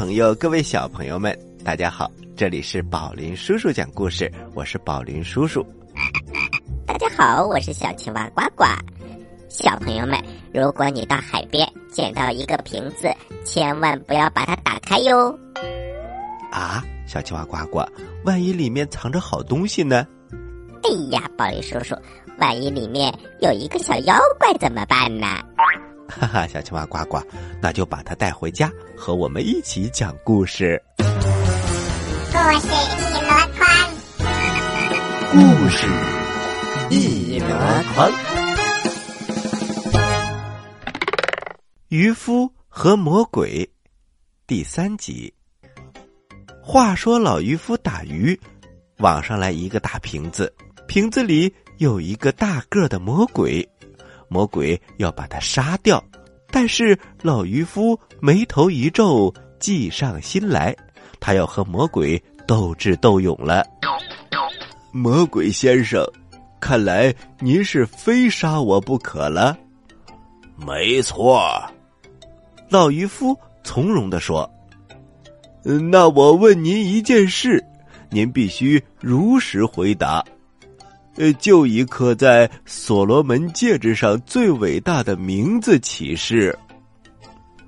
朋友，各位小朋友们，大家好！这里是宝林叔叔讲故事，我是宝林叔叔。大家好，我是小青蛙呱呱。小朋友们，如果你到海边捡到一个瓶子，千万不要把它打开哟。啊，小青蛙呱呱，万一里面藏着好东西呢？哎呀，宝林叔叔，万一里面有一个小妖怪怎么办呢？哈哈，小青蛙呱呱，那就把它带回家，和我们一起讲故事。故事一箩筐，故事一箩筐。渔夫和魔鬼，第三集。话说老渔夫打鱼，网上来一个大瓶子，瓶子里有一个大个的魔鬼。魔鬼要把他杀掉，但是老渔夫眉头一皱，计上心来，他要和魔鬼斗智斗勇了。魔鬼先生，看来您是非杀我不可了。没错，老渔夫从容的说：“那我问您一件事，您必须如实回答。”呃，就以刻在所罗门戒指上最伟大的名字起誓。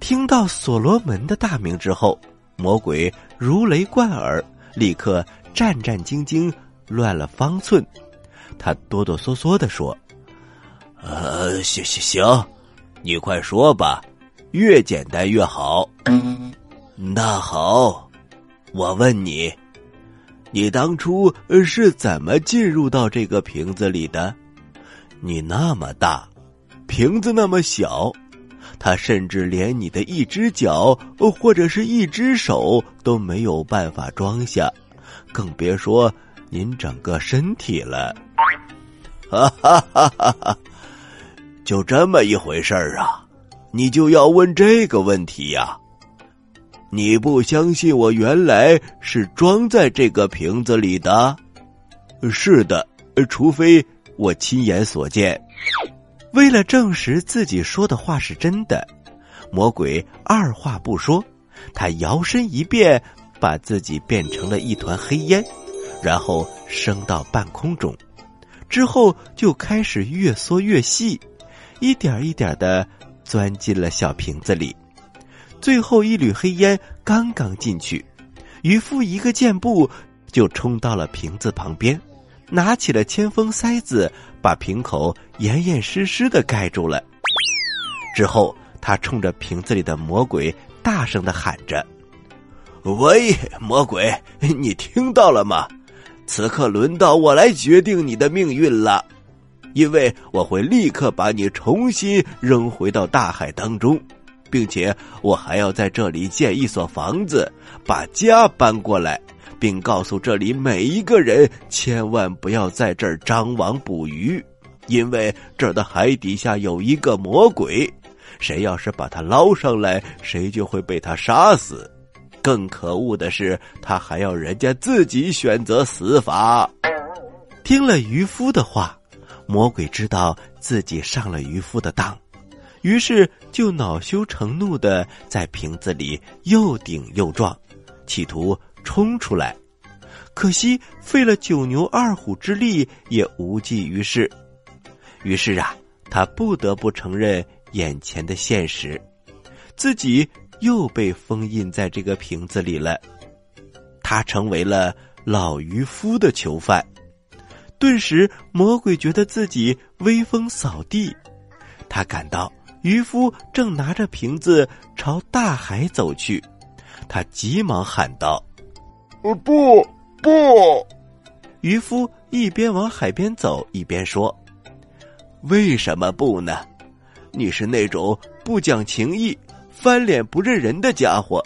听到所罗门的大名之后，魔鬼如雷贯耳，立刻战战兢兢，乱了方寸。他哆哆嗦嗦的说：“呃，行行行，你快说吧，越简单越好。那好，我问你。”你当初是怎么进入到这个瓶子里的？你那么大，瓶子那么小，它甚至连你的一只脚或者是一只手都没有办法装下，更别说您整个身体了。哈哈哈哈哈！就这么一回事儿啊？你就要问这个问题呀？你不相信我原来是装在这个瓶子里的？是的，除非我亲眼所见。为了证实自己说的话是真的，魔鬼二话不说，他摇身一变，把自己变成了一团黑烟，然后升到半空中，之后就开始越缩越细，一点一点的钻进了小瓶子里。最后一缕黑烟刚刚进去，渔夫一个箭步就冲到了瓶子旁边，拿起了铅封塞子，把瓶口严严实实的盖住了。之后，他冲着瓶子里的魔鬼大声的喊着：“喂，魔鬼，你听到了吗？此刻轮到我来决定你的命运了，因为我会立刻把你重新扔回到大海当中。”并且我还要在这里建一所房子，把家搬过来，并告诉这里每一个人，千万不要在这儿张网捕鱼，因为这儿的海底下有一个魔鬼，谁要是把他捞上来，谁就会被他杀死。更可恶的是，他还要人家自己选择死法。听了渔夫的话，魔鬼知道自己上了渔夫的当。于是就恼羞成怒的在瓶子里又顶又撞，企图冲出来，可惜费了九牛二虎之力也无济于事。于是啊，他不得不承认眼前的现实，自己又被封印在这个瓶子里了。他成为了老渔夫的囚犯。顿时，魔鬼觉得自己威风扫地，他感到。渔夫正拿着瓶子朝大海走去，他急忙喊道：“呃，不，不！”渔夫一边往海边走，一边说：“为什么不呢？你是那种不讲情义、翻脸不认人的家伙，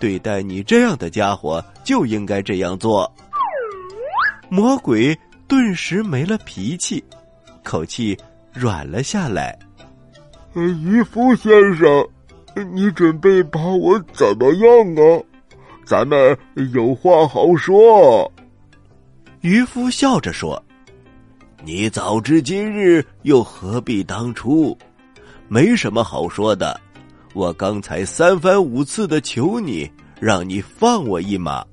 对待你这样的家伙就应该这样做。”魔鬼顿时没了脾气，口气软了下来。渔夫先生，你准备把我怎么样啊？咱们有话好说。渔夫笑着说：“你早知今日，又何必当初？没什么好说的。我刚才三番五次的求你，让你放我一马。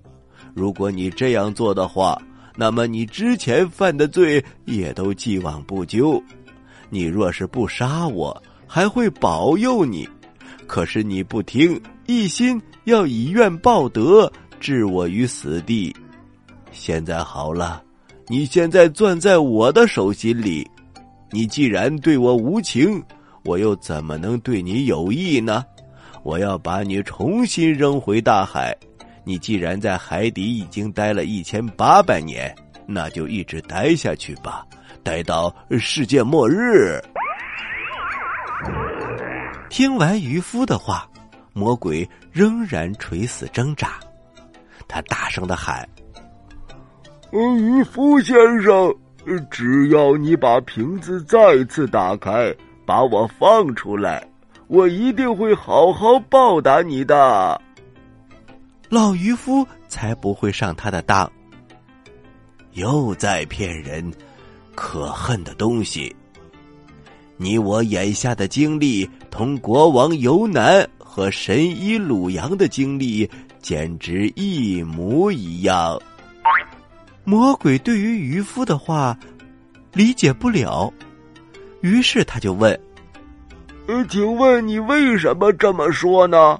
如果你这样做的话，那么你之前犯的罪也都既往不咎。你若是不杀我，还会保佑你。可是你不听，一心要以怨报德，置我于死地。现在好了，你现在攥在我的手心里。你既然对我无情，我又怎么能对你有意呢？我要把你重新扔回大海。你既然在海底已经待了一千八百年，那就一直待下去吧，待到世界末日。听完渔夫的话，魔鬼仍然垂死挣扎。他大声的喊：“渔夫先生，只要你把瓶子再次打开，把我放出来，我一定会好好报答你的。”老渔夫才不会上他的当。又在骗人，可恨的东西！你我眼下的经历，同国王尤南和神医鲁阳的经历简直一模一样。魔鬼对于渔夫的话理解不了，于是他就问：“呃，请问你为什么这么说呢？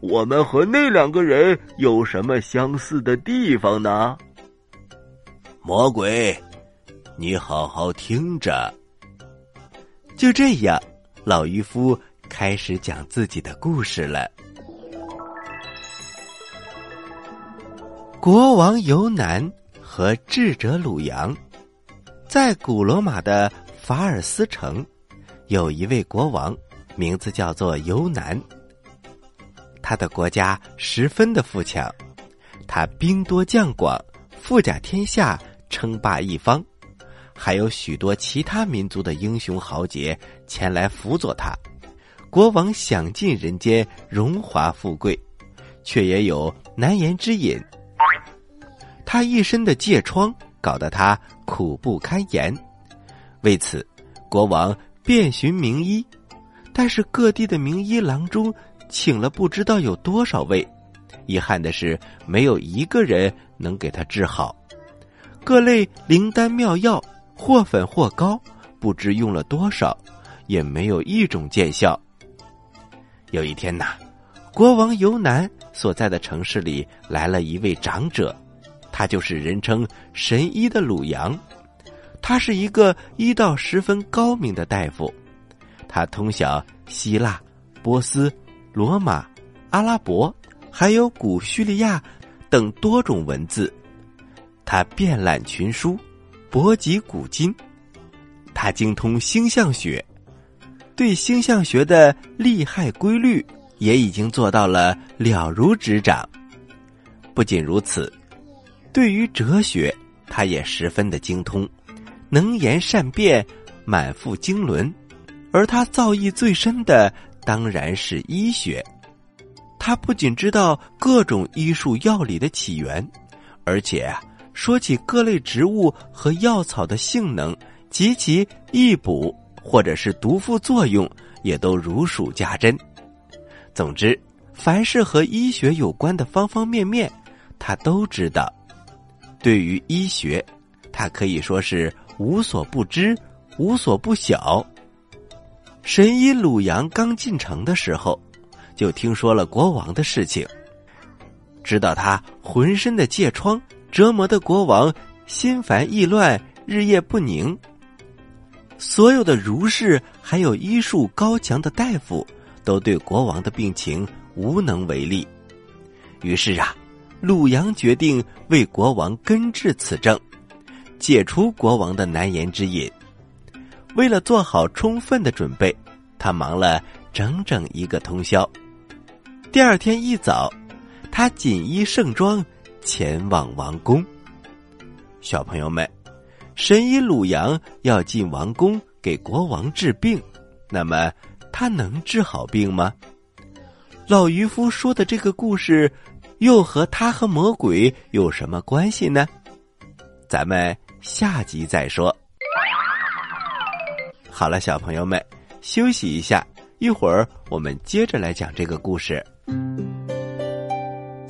我们和那两个人有什么相似的地方呢？”魔鬼，你好好听着。就这样，老渔夫开始讲自己的故事了。国王尤南和智者鲁阳，在古罗马的法尔斯城，有一位国王，名字叫做尤南。他的国家十分的富强，他兵多将广，富甲天下，称霸一方。还有许多其他民族的英雄豪杰前来辅佐他，国王享尽人间荣华富贵，却也有难言之隐。他一身的疥疮搞得他苦不堪言，为此，国王遍寻名医，但是各地的名医郎中请了不知道有多少位，遗憾的是没有一个人能给他治好，各类灵丹妙药。或粉或膏，不知用了多少，也没有一种见效。有一天呐，国王尤南所在的城市里来了一位长者，他就是人称神医的鲁阳。他是一个医道十分高明的大夫，他通晓希腊、波斯、罗马、阿拉伯，还有古叙利亚等多种文字，他遍览群书。博及古今，他精通星象学，对星象学的利害规律也已经做到了了如指掌。不仅如此，对于哲学，他也十分的精通，能言善辩，满腹经纶。而他造诣最深的当然是医学，他不仅知道各种医术药理的起源，而且。说起各类植物和药草的性能及其益补或者是毒副作用，也都如数家珍。总之，凡是和医学有关的方方面面，他都知道。对于医学，他可以说是无所不知、无所不晓。神医鲁阳刚进城的时候，就听说了国王的事情，知道他浑身的疥疮。折磨的国王心烦意乱，日夜不宁。所有的儒士还有医术高强的大夫，都对国王的病情无能为力。于是啊，鲁阳决定为国王根治此症，解除国王的难言之隐。为了做好充分的准备，他忙了整整一个通宵。第二天一早，他锦衣盛装。前往王宫，小朋友们，神医鲁阳要进王宫给国王治病，那么他能治好病吗？老渔夫说的这个故事，又和他和魔鬼有什么关系呢？咱们下集再说。好了，小朋友们，休息一下，一会儿我们接着来讲这个故事。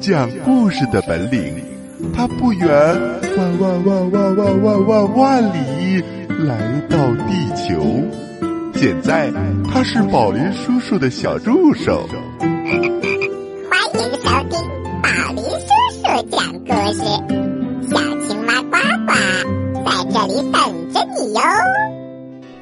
讲故事的本领，它不远万万万万万万万万里来到地球。现在他是宝林叔叔的小助手。欢迎收听宝林叔叔讲故事，小青蛙呱呱在这里等着你哟。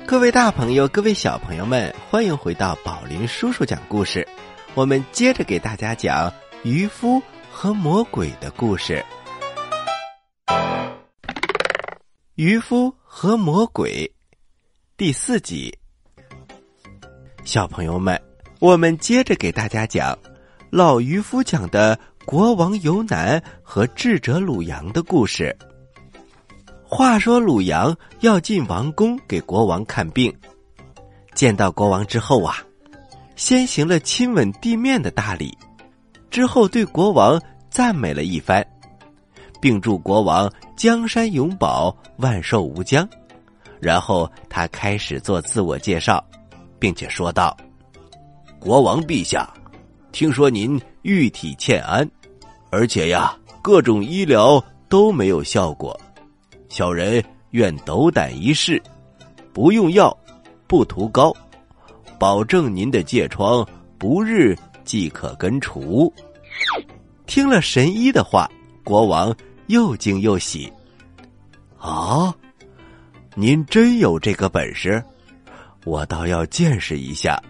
各位大朋友，各位小朋友们，欢迎回到宝林叔叔讲故事。我们接着给大家讲渔夫和魔鬼的故事。渔夫和魔鬼第四集。小朋友们，我们接着给大家讲老渔夫讲的国王游南和智者鲁阳的故事。话说鲁阳要进王宫给国王看病，见到国王之后啊，先行了亲吻地面的大礼，之后对国王赞美了一番，并祝国王江山永保、万寿无疆。然后他开始做自我介绍。并且说道：“国王陛下，听说您玉体欠安，而且呀，各种医疗都没有效果。小人愿斗胆一试，不用药，不涂膏，保证您的疥疮不日即可根除。”听了神医的话，国王又惊又喜。啊，您真有这个本事？我倒要见识一下，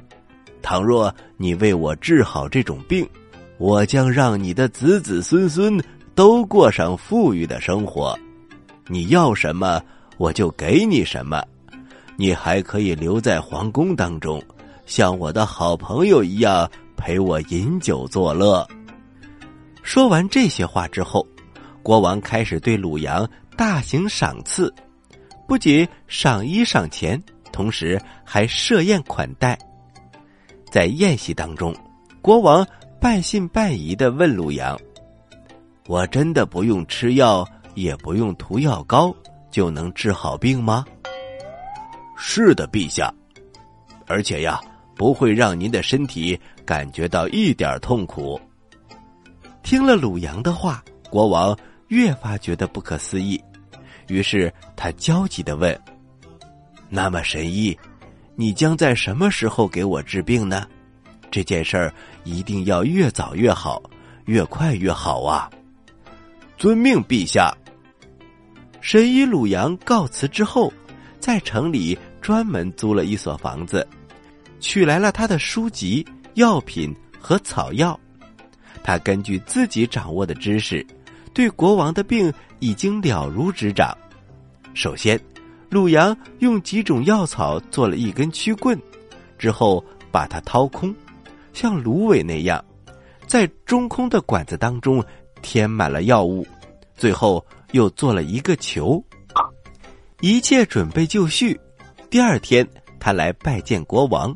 倘若你为我治好这种病，我将让你的子子孙孙都过上富裕的生活。你要什么，我就给你什么。你还可以留在皇宫当中，像我的好朋友一样陪我饮酒作乐。说完这些话之后，国王开始对鲁阳大行赏赐，不仅赏衣赏钱。同时还设宴款待，在宴席当中，国王半信半疑的问鲁阳：“我真的不用吃药，也不用涂药膏，就能治好病吗？”“是的，陛下，而且呀，不会让您的身体感觉到一点痛苦。”听了鲁阳的话，国王越发觉得不可思议，于是他焦急的问。那么神医，你将在什么时候给我治病呢？这件事儿一定要越早越好，越快越好啊！遵命，陛下。神医鲁阳告辞之后，在城里专门租了一所房子，取来了他的书籍、药品和草药。他根据自己掌握的知识，对国王的病已经了如指掌。首先。鲁阳用几种药草做了一根曲棍，之后把它掏空，像芦苇那样，在中空的管子当中填满了药物，最后又做了一个球。一切准备就绪，第二天他来拜见国王。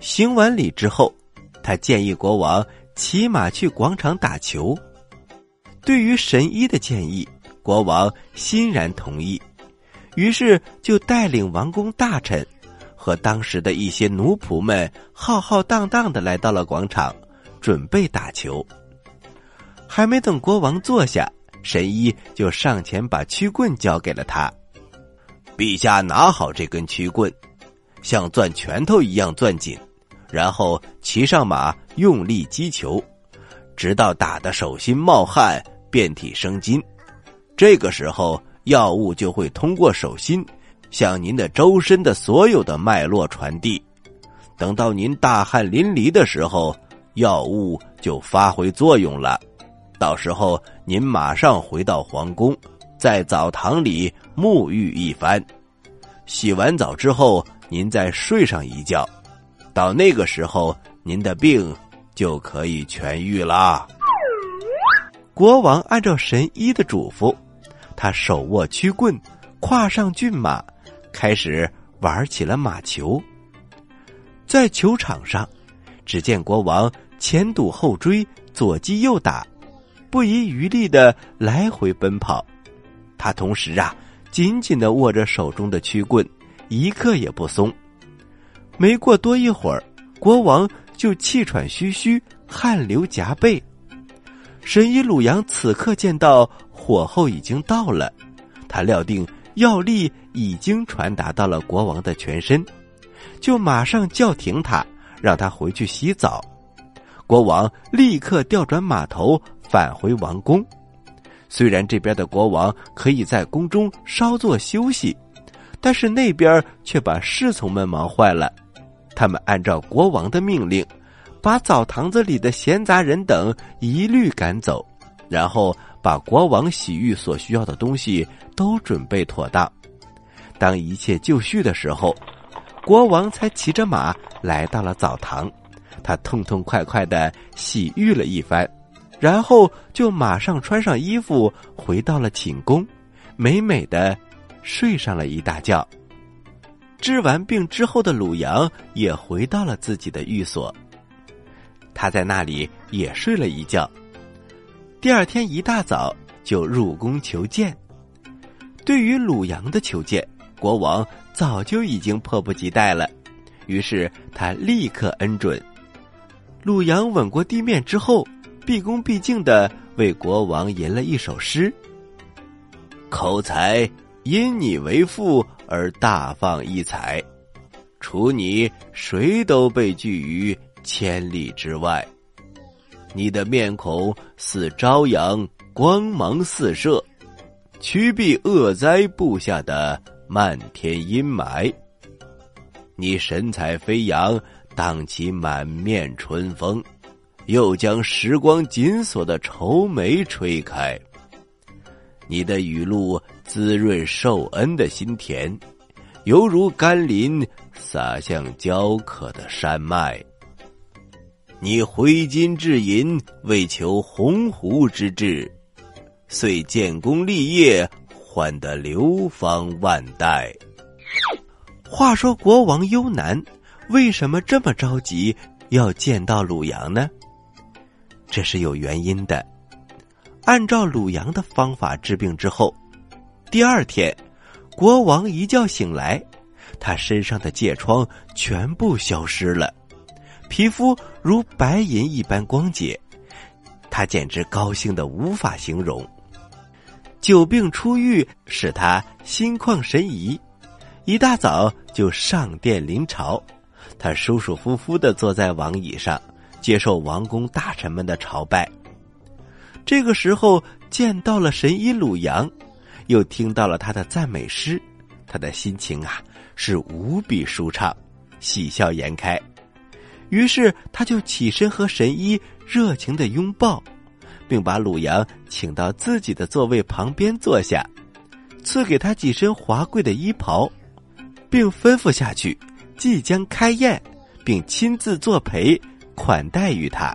行完礼之后，他建议国王骑马去广场打球。对于神医的建议，国王欣然同意。于是就带领王公大臣和当时的一些奴仆们浩浩荡荡的来到了广场，准备打球。还没等国王坐下，神医就上前把曲棍交给了他。陛下拿好这根曲棍，像攥拳头一样攥紧，然后骑上马，用力击球，直到打得手心冒汗，遍体生津。这个时候。药物就会通过手心，向您的周身的所有的脉络传递。等到您大汗淋漓的时候，药物就发挥作用了。到时候您马上回到皇宫，在澡堂里沐浴一番。洗完澡之后，您再睡上一觉。到那个时候，您的病就可以痊愈啦。国王按照神医的嘱咐，他手握曲棍，跨上骏马，开始玩起了马球。在球场上，只见国王前堵后追，左击右打，不遗余力的来回奔跑。他同时啊，紧紧的握着手中的曲棍，一刻也不松。没过多一会儿，国王就气喘吁吁，汗流浃背。神医鲁阳此刻见到火候已经到了，他料定药力已经传达到了国王的全身，就马上叫停他，让他回去洗澡。国王立刻调转马头返回王宫。虽然这边的国王可以在宫中稍作休息，但是那边却把侍从们忙坏了。他们按照国王的命令。把澡堂子里的闲杂人等一律赶走，然后把国王洗浴所需要的东西都准备妥当。当一切就绪的时候，国王才骑着马来到了澡堂。他痛痛快快的洗浴了一番，然后就马上穿上衣服回到了寝宫，美美的睡上了一大觉。治完病之后的鲁阳也回到了自己的寓所。他在那里也睡了一觉，第二天一大早就入宫求见。对于鲁阳的求见，国王早就已经迫不及待了，于是他立刻恩准。鲁阳吻过地面之后，毕恭毕敬的为国王吟了一首诗：“口才因你为父而大放异彩，除你谁都被拒于。”千里之外，你的面孔似朝阳，光芒四射，驱避恶灾布下的漫天阴霾。你神采飞扬，荡起满面春风，又将时光紧锁的愁眉吹开。你的雨露滋润受恩的心田，犹如甘霖洒向焦渴的山脉。你挥金制银，为求鸿鹄之志，遂建功立业，换得流芳万代。话说国王幽南为什么这么着急要见到鲁阳呢？这是有原因的。按照鲁阳的方法治病之后，第二天，国王一觉醒来，他身上的疥疮全部消失了。皮肤如白银一般光洁，他简直高兴的无法形容。久病初愈，使他心旷神怡，一大早就上殿临朝。他舒舒服服的坐在王椅上，接受王公大臣们的朝拜。这个时候见到了神医鲁阳，又听到了他的赞美诗，他的心情啊是无比舒畅，喜笑颜开。于是他就起身和神医热情的拥抱，并把鲁阳请到自己的座位旁边坐下，赐给他几身华贵的衣袍，并吩咐下去即将开宴，并亲自作陪款待于他。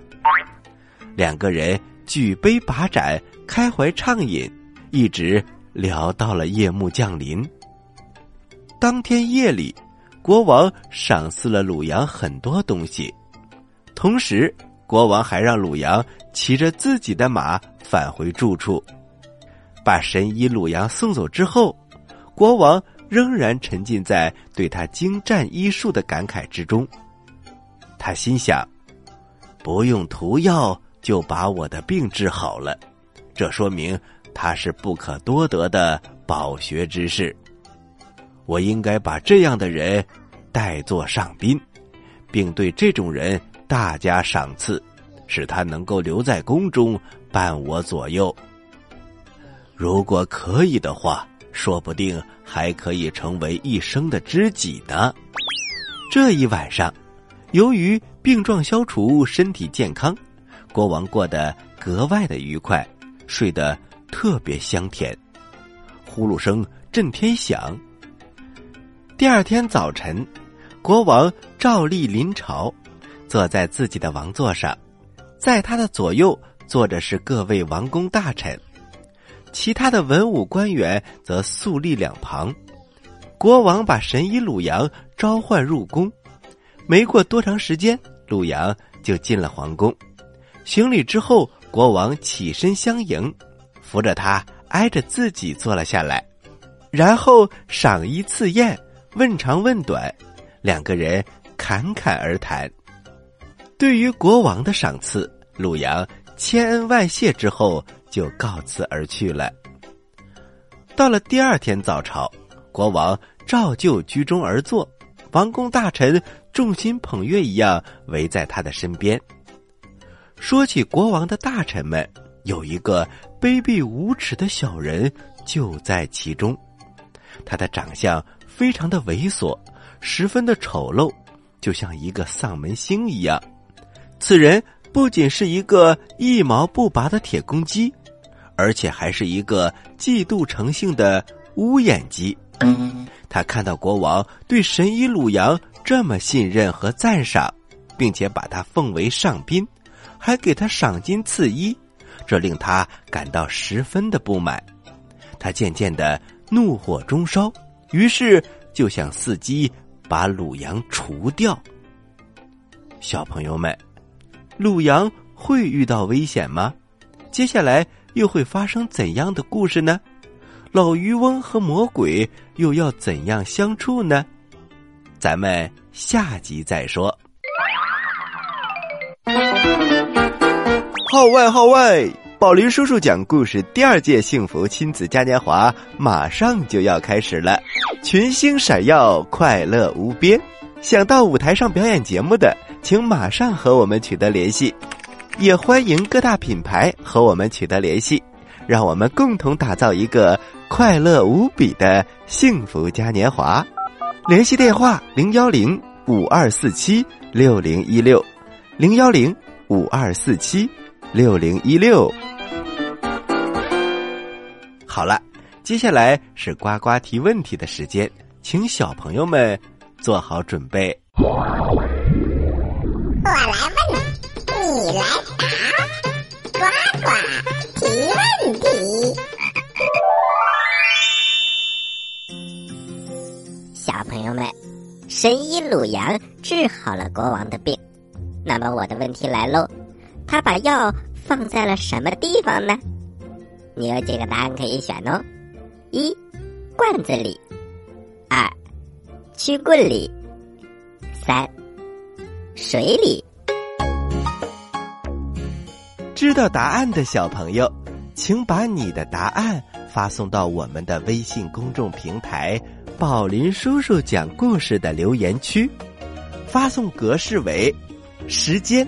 两个人举杯把盏，开怀畅饮，一直聊到了夜幕降临。当天夜里。国王赏赐了鲁阳很多东西，同时国王还让鲁阳骑着自己的马返回住处。把神医鲁阳送走之后，国王仍然沉浸在对他精湛医术的感慨之中。他心想：不用涂药就把我的病治好了，这说明他是不可多得的饱学之士。我应该把这样的人带作上宾，并对这种人大加赏赐，使他能够留在宫中伴我左右。如果可以的话，说不定还可以成为一生的知己呢。这一晚上，由于病状消除，身体健康，国王过得格外的愉快，睡得特别香甜。呼噜声震天响。第二天早晨，国王照例临朝，坐在自己的王座上，在他的左右坐着是各位王公大臣，其他的文武官员则肃立两旁。国王把神医鲁阳召唤入宫，没过多长时间，鲁阳就进了皇宫。行礼之后，国王起身相迎，扶着他挨着自己坐了下来，然后赏一次宴，问长问短，两个人侃侃而谈。对于国王的赏赐，鲁阳千恩万谢之后就告辞而去了。到了第二天早朝，国王照旧居中而坐，王公大臣众星捧月一样围在他的身边。说起国王的大臣们，有一个卑鄙无耻的小人就在其中，他的长相非常的猥琐，十分的丑陋，就像一个丧门星一样。此人不仅是一个一毛不拔的铁公鸡，而且还是一个嫉妒成性的乌眼鸡。他看到国王对神医鲁阳这么信任和赞赏，并且把他奉为上宾，还给他赏金赐衣，这令他感到十分的不满。他渐渐的怒火中烧，于是就想伺机把鲁阳除掉。小朋友们。鲁阳会遇到危险吗？接下来又会发生怎样的故事呢？老渔翁和魔鬼又要怎样相处呢？咱们下集再说。号外号外！宝林叔叔讲故事第二届幸福亲子嘉年华马上就要开始了，群星闪耀，快乐无边。想到舞台上表演节目的。请马上和我们取得联系，也欢迎各大品牌和我们取得联系，让我们共同打造一个快乐无比的幸福嘉年华。联系电话：零幺零五二四七六零一六，零幺零五二四七六零一六。好了，接下来是呱呱提问题的时间，请小朋友们做好准备。我来问，你来答，呱呱提问题。小朋友们，神医鲁阳治好了国王的病，那么我的问题来喽，他把药放在了什么地方呢？你有几个答案可以选哦：一，罐子里；二，曲棍里；三。水里。知道答案的小朋友，请把你的答案发送到我们的微信公众平台“宝林叔叔讲故事”的留言区，发送格式为时间